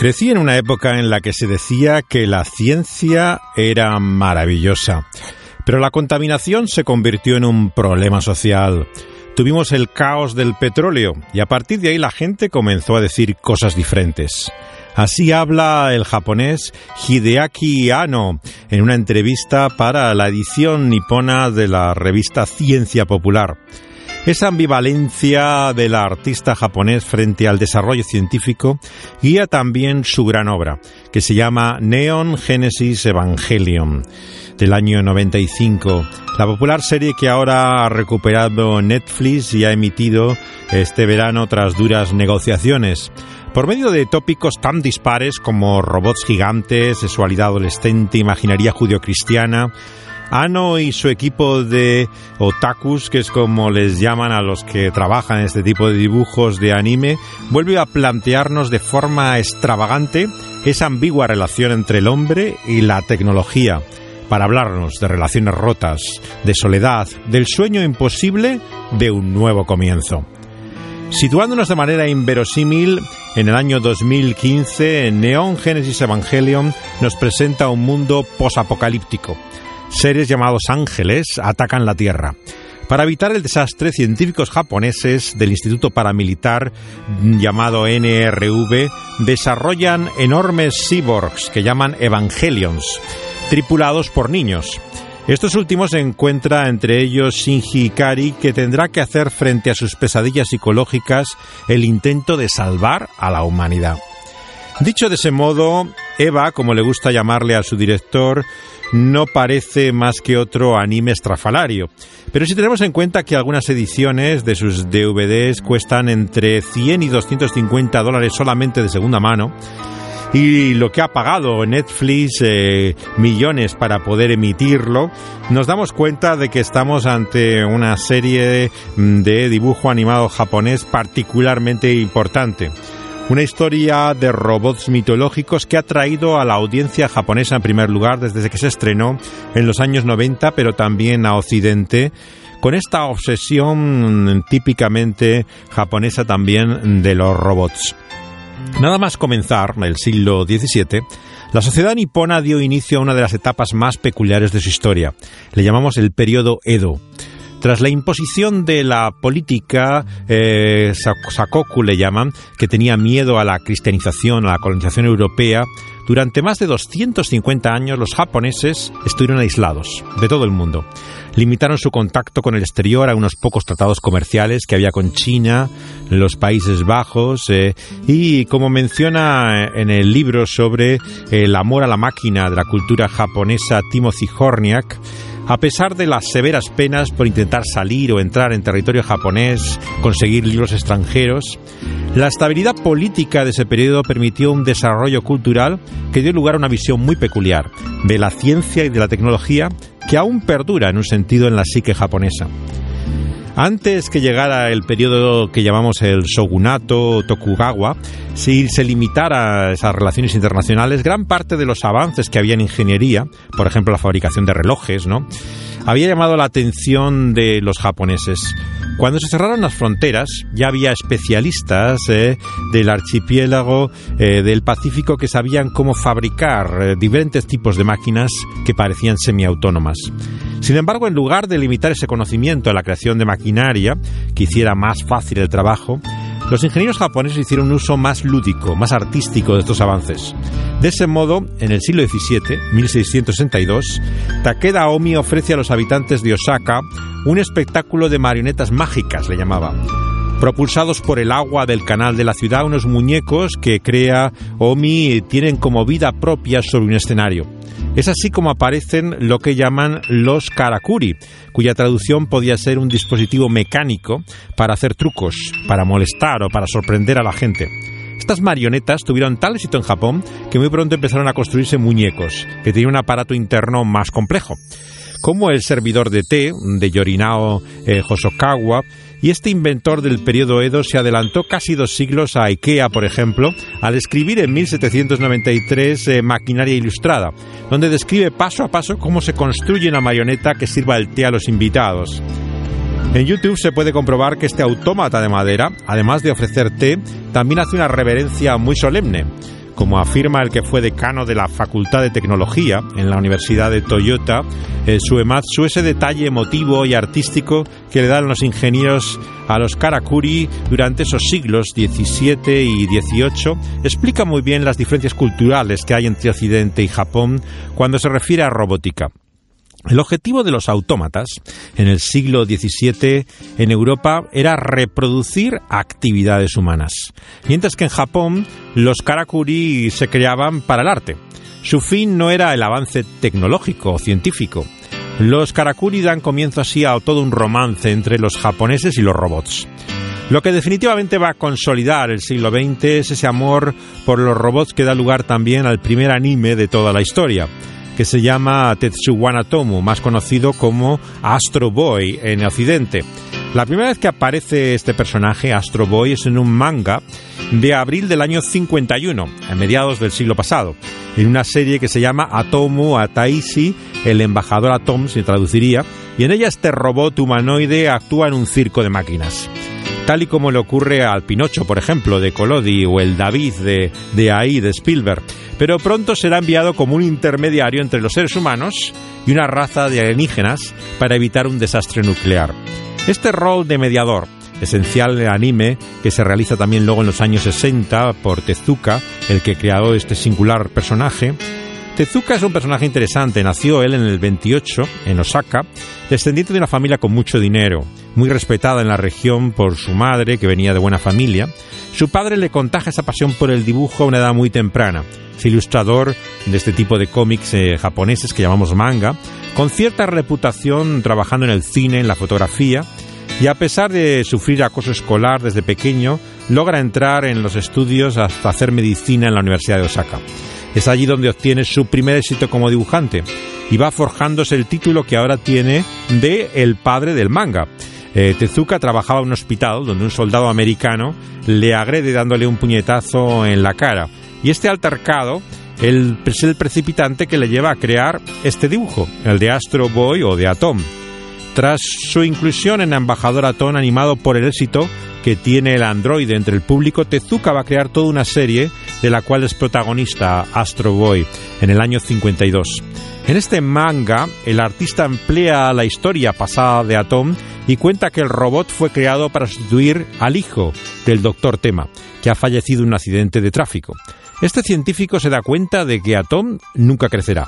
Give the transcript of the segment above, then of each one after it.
Crecí en una época en la que se decía que la ciencia era maravillosa, pero la contaminación se convirtió en un problema social. Tuvimos el caos del petróleo y a partir de ahí la gente comenzó a decir cosas diferentes. Así habla el japonés Hideaki Anno en una entrevista para la edición nipona de la revista Ciencia Popular. Esa ambivalencia del artista japonés frente al desarrollo científico guía también su gran obra, que se llama Neon Genesis Evangelion, del año 95. La popular serie que ahora ha recuperado Netflix y ha emitido este verano tras duras negociaciones. Por medio de tópicos tan dispares como robots gigantes, sexualidad adolescente, imaginaría judio-cristiana, Ano y su equipo de otakus, que es como les llaman a los que trabajan en este tipo de dibujos de anime, vuelve a plantearnos de forma extravagante esa ambigua relación entre el hombre y la tecnología, para hablarnos de relaciones rotas, de soledad, del sueño imposible de un nuevo comienzo. Situándonos de manera inverosímil, en el año 2015, Neon Genesis Evangelion nos presenta un mundo posapocalíptico seres llamados ángeles atacan la Tierra. Para evitar el desastre, científicos japoneses del Instituto Paramilitar llamado NRV desarrollan enormes cyborgs que llaman Evangelions, tripulados por niños. Estos últimos se encuentra entre ellos Shinji Ikari, que tendrá que hacer frente a sus pesadillas psicológicas el intento de salvar a la humanidad. Dicho de ese modo, Eva, como le gusta llamarle a su director, no parece más que otro anime estrafalario. Pero si tenemos en cuenta que algunas ediciones de sus DVDs cuestan entre 100 y 250 dólares solamente de segunda mano, y lo que ha pagado Netflix eh, millones para poder emitirlo, nos damos cuenta de que estamos ante una serie de dibujo animado japonés particularmente importante. Una historia de robots mitológicos que ha traído a la audiencia japonesa en primer lugar desde que se estrenó en los años 90, pero también a Occidente con esta obsesión típicamente japonesa también de los robots. Nada más comenzar el siglo XVII, la sociedad nipona dio inicio a una de las etapas más peculiares de su historia. Le llamamos el periodo Edo. Tras la imposición de la política, eh, Sakoku le llaman, que tenía miedo a la cristianización, a la colonización europea, durante más de 250 años los japoneses estuvieron aislados de todo el mundo. Limitaron su contacto con el exterior a unos pocos tratados comerciales que había con China, los Países Bajos eh, y, como menciona en el libro sobre el amor a la máquina de la cultura japonesa Timothy Horniak, a pesar de las severas penas por intentar salir o entrar en territorio japonés, conseguir libros extranjeros, la estabilidad política de ese periodo permitió un desarrollo cultural que dio lugar a una visión muy peculiar de la ciencia y de la tecnología que aún perdura en un sentido en la psique japonesa. Antes que llegara el periodo que llamamos el shogunato Tokugawa, si se limitara a esas relaciones internacionales, gran parte de los avances que había en ingeniería, por ejemplo la fabricación de relojes, ¿no? había llamado la atención de los japoneses. Cuando se cerraron las fronteras, ya había especialistas eh, del archipiélago eh, del Pacífico que sabían cómo fabricar eh, diferentes tipos de máquinas que parecían semiautónomas. Sin embargo, en lugar de limitar ese conocimiento a la creación de maquinaria que hiciera más fácil el trabajo, los ingenieros japoneses hicieron un uso más lúdico, más artístico de estos avances. De ese modo, en el siglo XVII, 1662, Takeda Omi ofrece a los habitantes de Osaka un espectáculo de marionetas mágicas, le llamaba. Propulsados por el agua del canal de la ciudad, unos muñecos que crea Omi tienen como vida propia sobre un escenario. Es así como aparecen lo que llaman los karakuri, cuya traducción podía ser un dispositivo mecánico para hacer trucos, para molestar o para sorprender a la gente. Estas marionetas tuvieron tal éxito en Japón que muy pronto empezaron a construirse muñecos, que tenían un aparato interno más complejo, como el servidor de té de Yorinao eh, Hosokawa, y este inventor del periodo Edo se adelantó casi dos siglos a IKEA, por ejemplo, al escribir en 1793 eh, Maquinaria Ilustrada, donde describe paso a paso cómo se construye una marioneta que sirva el té a los invitados. En YouTube se puede comprobar que este autómata de madera, además de ofrecer té, también hace una reverencia muy solemne como afirma el que fue decano de la Facultad de Tecnología en la Universidad de Toyota, eh, Suematsu, ese detalle emotivo y artístico que le dan los ingenieros a los karakuri durante esos siglos XVII y XVIII, explica muy bien las diferencias culturales que hay entre Occidente y Japón cuando se refiere a robótica. El objetivo de los autómatas en el siglo XVII en Europa era reproducir actividades humanas, mientras que en Japón los karakuri se creaban para el arte. Su fin no era el avance tecnológico o científico. Los karakuri dan comienzo así a todo un romance entre los japoneses y los robots. Lo que definitivamente va a consolidar el siglo XX es ese amor por los robots que da lugar también al primer anime de toda la historia que se llama Tetsuwana Tomu, más conocido como Astro Boy en Occidente. La primera vez que aparece este personaje, Astro Boy, es en un manga de abril del año 51, a mediados del siglo pasado, en una serie que se llama Atomu Ataishi, el embajador Atom, se traduciría, y en ella este robot humanoide actúa en un circo de máquinas tal y como le ocurre al Pinocho, por ejemplo, de Collodi, o el David de, de ahí, de Spielberg pero pronto será enviado como un intermediario entre los seres humanos y una raza de alienígenas para evitar un desastre nuclear. Este rol de mediador, esencial en el anime, que se realiza también luego en los años 60 por Tezuka, el que creó este singular personaje, Tezuka es un personaje interesante. Nació él en el 28, en Osaka, descendiente de una familia con mucho dinero, muy respetada en la región por su madre, que venía de buena familia. Su padre le contagia esa pasión por el dibujo a una edad muy temprana ilustrador de este tipo de cómics eh, japoneses que llamamos manga, con cierta reputación trabajando en el cine, en la fotografía, y a pesar de sufrir acoso escolar desde pequeño, logra entrar en los estudios hasta hacer medicina en la Universidad de Osaka. Es allí donde obtiene su primer éxito como dibujante y va forjándose el título que ahora tiene de El padre del manga. Eh, Tezuka trabajaba en un hospital donde un soldado americano le agrede dándole un puñetazo en la cara y este altercado es el precipitante que le lleva a crear este dibujo, el de Astro Boy o de Atom. Tras su inclusión en Embajador Atom animado por el éxito que tiene el androide entre el público, Tezuka va a crear toda una serie de la cual es protagonista Astro Boy en el año 52. En este manga, el artista emplea la historia pasada de Atom y cuenta que el robot fue creado para sustituir al hijo del Dr. Tema, que ha fallecido en un accidente de tráfico. Este científico se da cuenta de que Atom nunca crecerá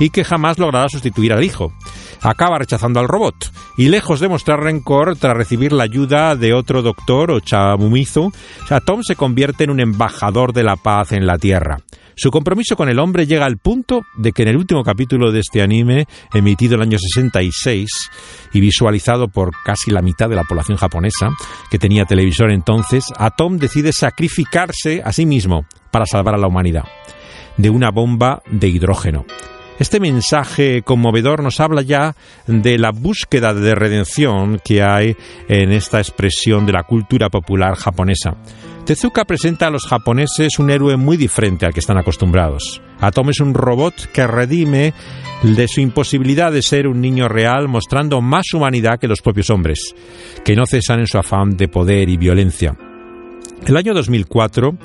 y que jamás logrará sustituir al hijo. Acaba rechazando al robot y lejos de mostrar rencor tras recibir la ayuda de otro doctor o Chamumizu, Atom se convierte en un embajador de la paz en la Tierra. Su compromiso con el hombre llega al punto de que en el último capítulo de este anime, emitido en el año 66 y visualizado por casi la mitad de la población japonesa, que tenía televisor entonces, Atom decide sacrificarse a sí mismo para salvar a la humanidad de una bomba de hidrógeno. Este mensaje conmovedor nos habla ya de la búsqueda de redención que hay en esta expresión de la cultura popular japonesa. Tezuka presenta a los japoneses un héroe muy diferente al que están acostumbrados. Atom es un robot que redime de su imposibilidad de ser un niño real, mostrando más humanidad que los propios hombres, que no cesan en su afán de poder y violencia. El año 2004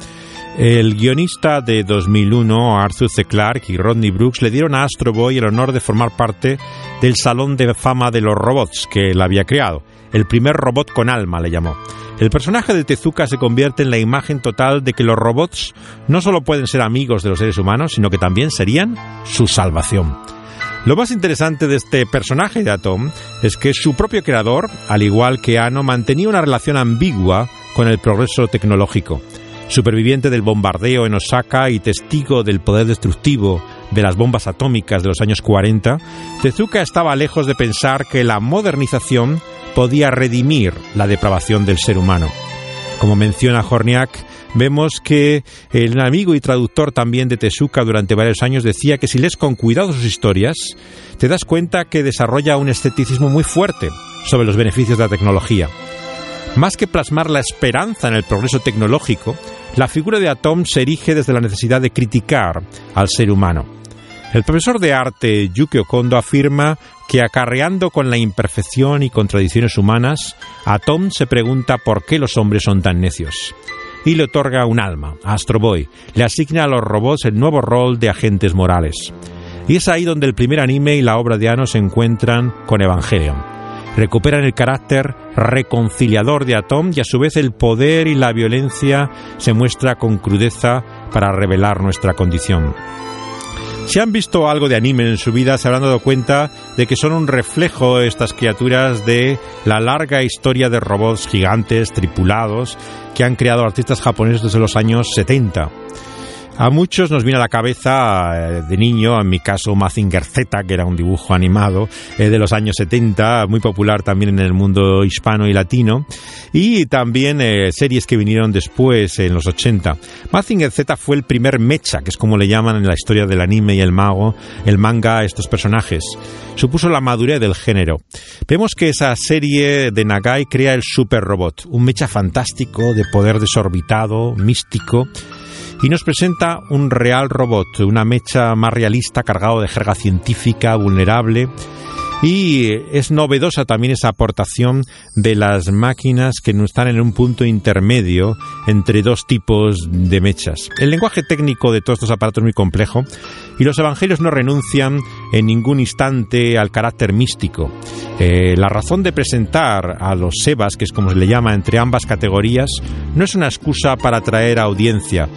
el guionista de 2001, Arthur C. Clarke y Rodney Brooks le dieron a Astro Boy el honor de formar parte del Salón de Fama de los Robots que él había creado. El primer robot con alma le llamó. El personaje de Tezuka se convierte en la imagen total de que los robots no solo pueden ser amigos de los seres humanos, sino que también serían su salvación. Lo más interesante de este personaje de Atom es que su propio creador, al igual que Ano, mantenía una relación ambigua con el progreso tecnológico. Superviviente del bombardeo en Osaka y testigo del poder destructivo de las bombas atómicas de los años 40, Tezuka estaba lejos de pensar que la modernización podía redimir la depravación del ser humano. Como menciona Horniak, vemos que el amigo y traductor también de Tezuka durante varios años decía que si lees con cuidado sus historias, te das cuenta que desarrolla un escepticismo muy fuerte sobre los beneficios de la tecnología. Más que plasmar la esperanza en el progreso tecnológico, la figura de Atom se erige desde la necesidad de criticar al ser humano. El profesor de arte Yuki Okondo afirma que acarreando con la imperfección y contradicciones humanas, Atom se pregunta por qué los hombres son tan necios. y le otorga un alma, Astro Boy. Le asigna a los robots el nuevo rol de agentes morales. Y es ahí donde el primer anime y la obra de Ano se encuentran con Evangelion. Recuperan el carácter reconciliador de Atom y a su vez el poder y la violencia se muestra con crudeza para revelar nuestra condición. Si han visto algo de anime en su vida, se habrán dado cuenta de que son un reflejo estas criaturas de la larga historia de robots gigantes, tripulados, que han creado artistas japoneses desde los años 70. A muchos nos viene a la cabeza eh, de niño, en mi caso Mazinger Z, que era un dibujo animado eh, de los años 70, muy popular también en el mundo hispano y latino, y también eh, series que vinieron después en los 80. Mazinger Z fue el primer mecha, que es como le llaman en la historia del anime y el mago, el manga a estos personajes. Supuso la madurez del género. Vemos que esa serie de Nagai crea el super robot, un mecha fantástico de poder desorbitado, místico, y nos presenta un real robot, una mecha más realista cargado de jerga científica, vulnerable. Y es novedosa también esa aportación de las máquinas que están en un punto intermedio entre dos tipos de mechas. El lenguaje técnico de todos estos aparatos es muy complejo y los evangelios no renuncian en ningún instante al carácter místico. Eh, la razón de presentar a los Sebas, que es como se le llama entre ambas categorías, no es una excusa para atraer audiencia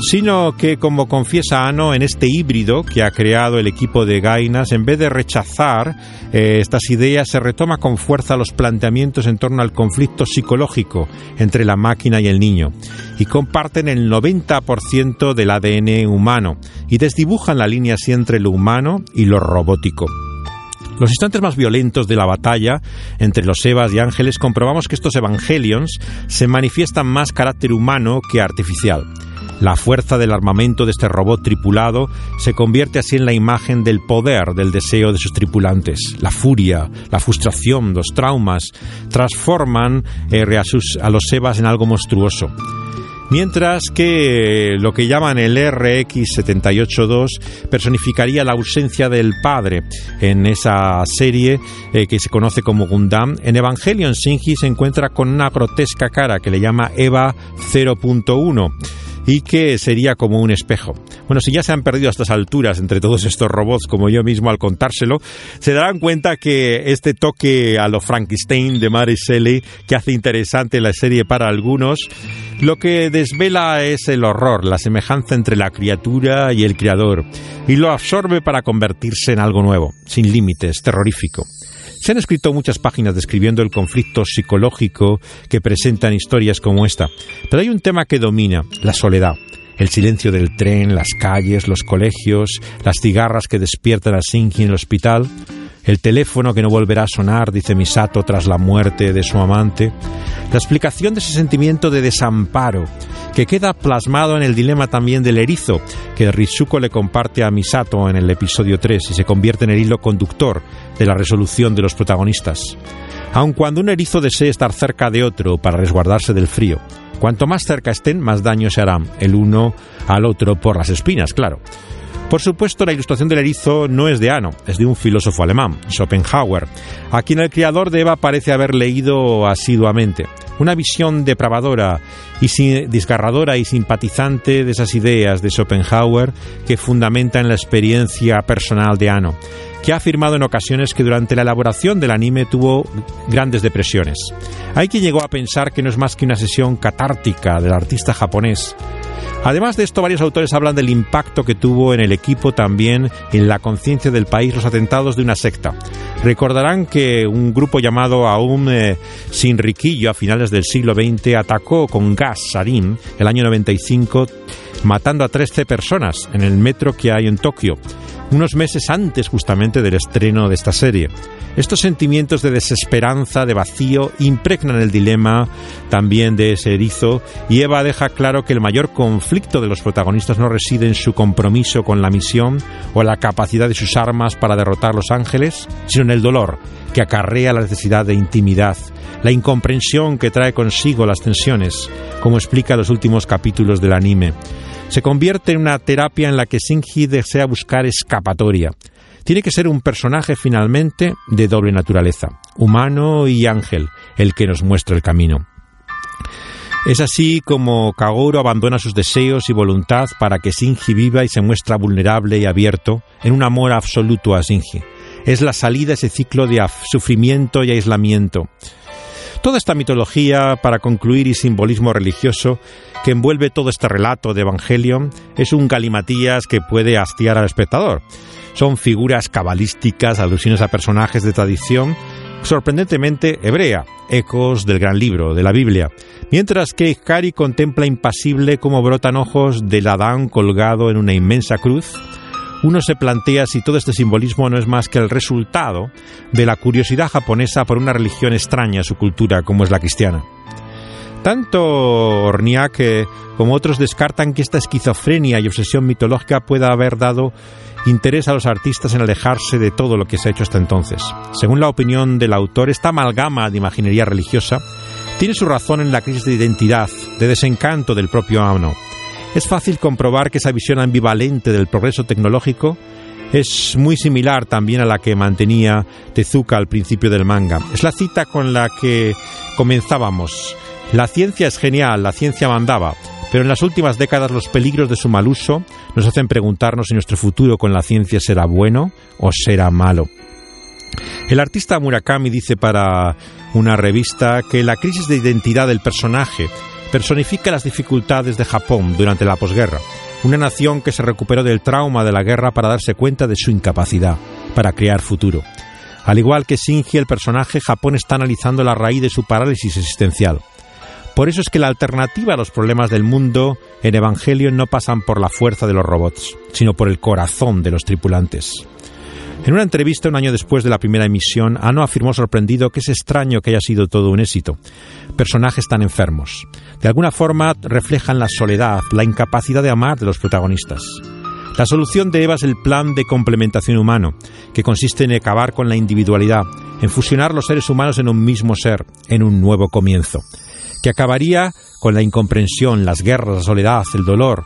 sino que, como confiesa Ano, en este híbrido que ha creado el equipo de Gainas, en vez de rechazar eh, estas ideas, se retoma con fuerza los planteamientos en torno al conflicto psicológico entre la máquina y el niño, y comparten el 90% del ADN humano, y desdibujan la línea así entre lo humano y lo robótico. Los instantes más violentos de la batalla entre los Evas y Ángeles comprobamos que estos Evangelions se manifiestan más carácter humano que artificial. La fuerza del armamento de este robot tripulado se convierte así en la imagen del poder del deseo de sus tripulantes. La furia, la frustración, los traumas transforman eh, a, los Sebas en algo monstruoso. Mientras que lo que llaman el RX-782 personificaría la ausencia del padre en esa serie eh, que se conoce como Gundam, en Evangelion Shinji se encuentra con una grotesca cara que le llama Eva 0.1 y que sería como un espejo. Bueno, si ya se han perdido a estas alturas entre todos estos robots, como yo mismo al contárselo, se darán cuenta que este toque a lo Frankenstein de Mary Shelley, que hace interesante la serie para algunos, lo que desvela es el horror, la semejanza entre la criatura y el creador, y lo absorbe para convertirse en algo nuevo, sin límites, terrorífico. Se han escrito muchas páginas describiendo el conflicto psicológico que presentan historias como esta, pero hay un tema que domina, la soledad. El silencio del tren, las calles, los colegios, las cigarras que despiertan a Shinji en el hospital, el teléfono que no volverá a sonar, dice Misato tras la muerte de su amante, la explicación de ese sentimiento de desamparo, que queda plasmado en el dilema también del erizo, que Rizuko le comparte a Misato en el episodio 3 y se convierte en el hilo conductor de la resolución de los protagonistas. Aun cuando un erizo desee estar cerca de otro para resguardarse del frío, cuanto más cerca estén, más daño se harán el uno al otro por las espinas, claro. Por supuesto, la ilustración del erizo no es de Ano, es de un filósofo alemán, Schopenhauer, a quien el creador de Eva parece haber leído asiduamente. Una visión depravadora y desgarradora y simpatizante de esas ideas de Schopenhauer que fundamenta en la experiencia personal de Ano que ha afirmado en ocasiones que durante la elaboración del anime tuvo grandes depresiones. Hay quien llegó a pensar que no es más que una sesión catártica del artista japonés. Además de esto, varios autores hablan del impacto que tuvo en el equipo también en la conciencia del país los atentados de una secta. Recordarán que un grupo llamado Aum eh, Sinriquillo a finales del siglo XX atacó con gas sarin el año 95 matando a 13 personas en el metro que hay en Tokio unos meses antes justamente del estreno de esta serie. Estos sentimientos de desesperanza, de vacío, impregnan el dilema también de ese erizo y Eva deja claro que el mayor conflicto de los protagonistas no reside en su compromiso con la misión o la capacidad de sus armas para derrotar a los ángeles, sino en el dolor que acarrea la necesidad de intimidad, la incomprensión que trae consigo las tensiones, como explica los últimos capítulos del anime se convierte en una terapia en la que Shinji desea buscar escapatoria. Tiene que ser un personaje finalmente de doble naturaleza, humano y ángel, el que nos muestra el camino. Es así como Kagoro abandona sus deseos y voluntad para que Shinji viva y se muestra vulnerable y abierto en un amor absoluto a Shinji. Es la salida a ese ciclo de sufrimiento y aislamiento. Toda esta mitología, para concluir, y simbolismo religioso que envuelve todo este relato de Evangelion es un galimatías que puede hastiar al espectador. Son figuras cabalísticas, alusiones a personajes de tradición sorprendentemente hebrea, ecos del gran libro, de la Biblia, mientras que Ikari contempla impasible cómo brotan ojos del Adán colgado en una inmensa cruz, uno se plantea si todo este simbolismo no es más que el resultado de la curiosidad japonesa por una religión extraña a su cultura como es la cristiana. Tanto Orniak como otros descartan que esta esquizofrenia y obsesión mitológica pueda haber dado interés a los artistas en alejarse de todo lo que se ha hecho hasta entonces. Según la opinión del autor, esta amalgama de imaginería religiosa tiene su razón en la crisis de identidad, de desencanto del propio Amno. Es fácil comprobar que esa visión ambivalente del progreso tecnológico es muy similar también a la que mantenía Tezuka al principio del manga. Es la cita con la que comenzábamos. La ciencia es genial, la ciencia mandaba, pero en las últimas décadas los peligros de su mal uso nos hacen preguntarnos si nuestro futuro con la ciencia será bueno o será malo. El artista Murakami dice para una revista que la crisis de identidad del personaje personifica las dificultades de Japón durante la posguerra, una nación que se recuperó del trauma de la guerra para darse cuenta de su incapacidad para crear futuro. Al igual que Shinji, el personaje, Japón está analizando la raíz de su parálisis existencial. Por eso es que la alternativa a los problemas del mundo en Evangelion no pasan por la fuerza de los robots, sino por el corazón de los tripulantes. En una entrevista un año después de la primera emisión, Ano afirmó sorprendido que es extraño que haya sido todo un éxito. Personajes tan enfermos. De alguna forma reflejan la soledad, la incapacidad de amar de los protagonistas. La solución de Eva es el plan de complementación humano, que consiste en acabar con la individualidad, en fusionar los seres humanos en un mismo ser, en un nuevo comienzo que acabaría con la incomprensión, las guerras, la soledad, el dolor.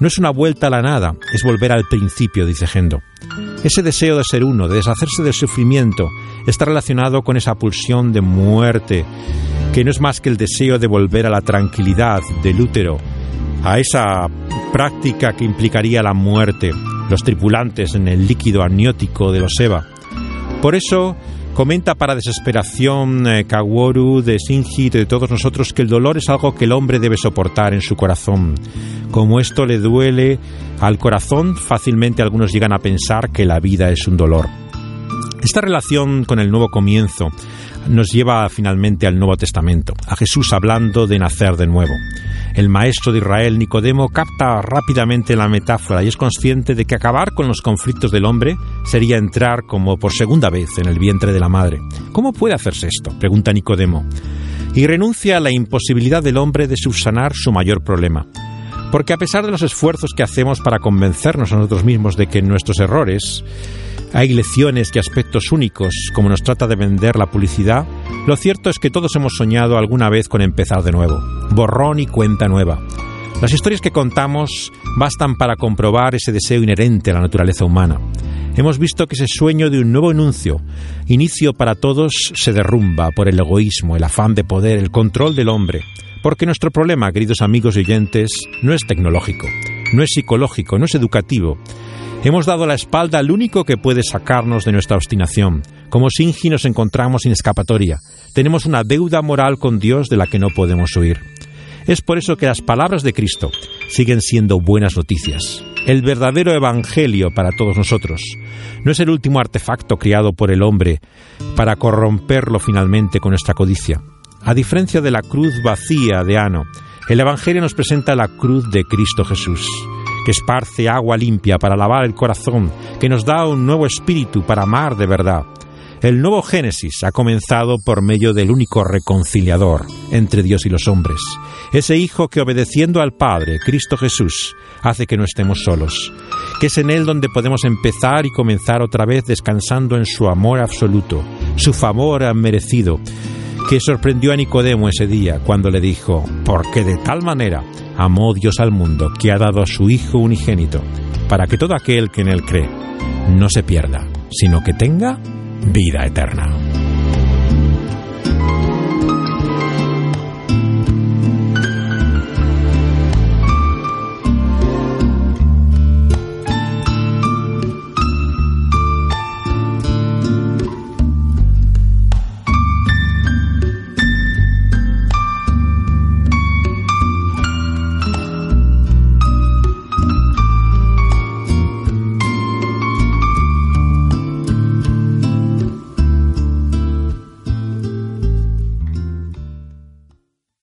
No es una vuelta a la nada, es volver al principio, dice Gendo. Ese deseo de ser uno, de deshacerse del sufrimiento, está relacionado con esa pulsión de muerte, que no es más que el deseo de volver a la tranquilidad del útero, a esa práctica que implicaría la muerte, los tripulantes en el líquido amniótico de los Eva. Por eso, Comenta para desesperación eh, Kaworu de Shinji de todos nosotros que el dolor es algo que el hombre debe soportar en su corazón. Como esto le duele al corazón, fácilmente algunos llegan a pensar que la vida es un dolor. Esta relación con el nuevo comienzo nos lleva finalmente al Nuevo Testamento, a Jesús hablando de nacer de nuevo. El maestro de Israel, Nicodemo, capta rápidamente la metáfora y es consciente de que acabar con los conflictos del hombre sería entrar como por segunda vez en el vientre de la madre. ¿Cómo puede hacerse esto? pregunta Nicodemo. Y renuncia a la imposibilidad del hombre de subsanar su mayor problema. Porque a pesar de los esfuerzos que hacemos para convencernos a nosotros mismos de que nuestros errores hay lecciones y aspectos únicos, como nos trata de vender la publicidad, lo cierto es que todos hemos soñado alguna vez con empezar de nuevo, borrón y cuenta nueva. Las historias que contamos bastan para comprobar ese deseo inherente a la naturaleza humana. Hemos visto que ese sueño de un nuevo anuncio, inicio para todos, se derrumba por el egoísmo, el afán de poder, el control del hombre. Porque nuestro problema, queridos amigos y oyentes, no es tecnológico, no es psicológico, no es educativo, Hemos dado la espalda al único que puede sacarnos de nuestra obstinación. Como Sinji nos encontramos sin escapatoria. Tenemos una deuda moral con Dios de la que no podemos huir. Es por eso que las palabras de Cristo siguen siendo buenas noticias. El verdadero Evangelio para todos nosotros. No es el último artefacto creado por el hombre para corromperlo finalmente con nuestra codicia. A diferencia de la cruz vacía de Ano, el Evangelio nos presenta la cruz de Cristo Jesús que esparce agua limpia para lavar el corazón, que nos da un nuevo espíritu para amar de verdad. El nuevo Génesis ha comenzado por medio del único reconciliador entre Dios y los hombres, ese Hijo que obedeciendo al Padre, Cristo Jesús, hace que no estemos solos, que es en Él donde podemos empezar y comenzar otra vez descansando en su amor absoluto, su favor merecido, que sorprendió a Nicodemo ese día cuando le dijo, porque de tal manera amó Dios al mundo que ha dado a su Hijo unigénito, para que todo aquel que en él cree no se pierda, sino que tenga vida eterna.